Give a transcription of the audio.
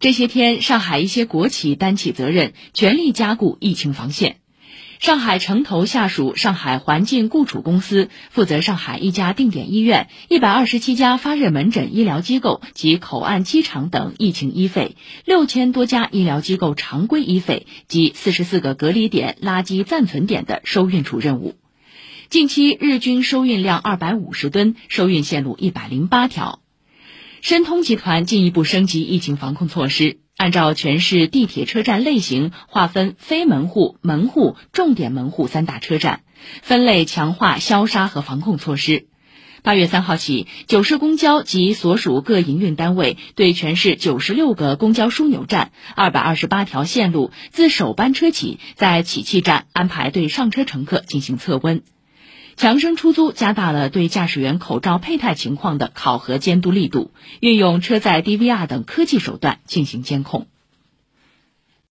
这些天，上海一些国企担起责任，全力加固疫情防线。上海城投下属上海环境雇储公司负责上海一家定点医院、一百二十七家发热门诊医疗机构及口岸机场等疫情医费，六千多家医疗机构常规医费及四十四个隔离点、垃圾暂存点的收运处任务。近期日均收运量二百五十吨，收运线路一百零八条。申通集团进一步升级疫情防控措施，按照全市地铁车站类型划分非门户、门户、重点门户三大车站，分类强化消杀和防控措施。八月三号起，九市公交及所属各营运单位对全市九十六个公交枢纽站、二百二十八条线路，自首班车起，在起讫站安排对上车乘客进行测温。强生出租加大了对驾驶员口罩佩戴情况的考核监督力度，运用车载 DVR 等科技手段进行监控。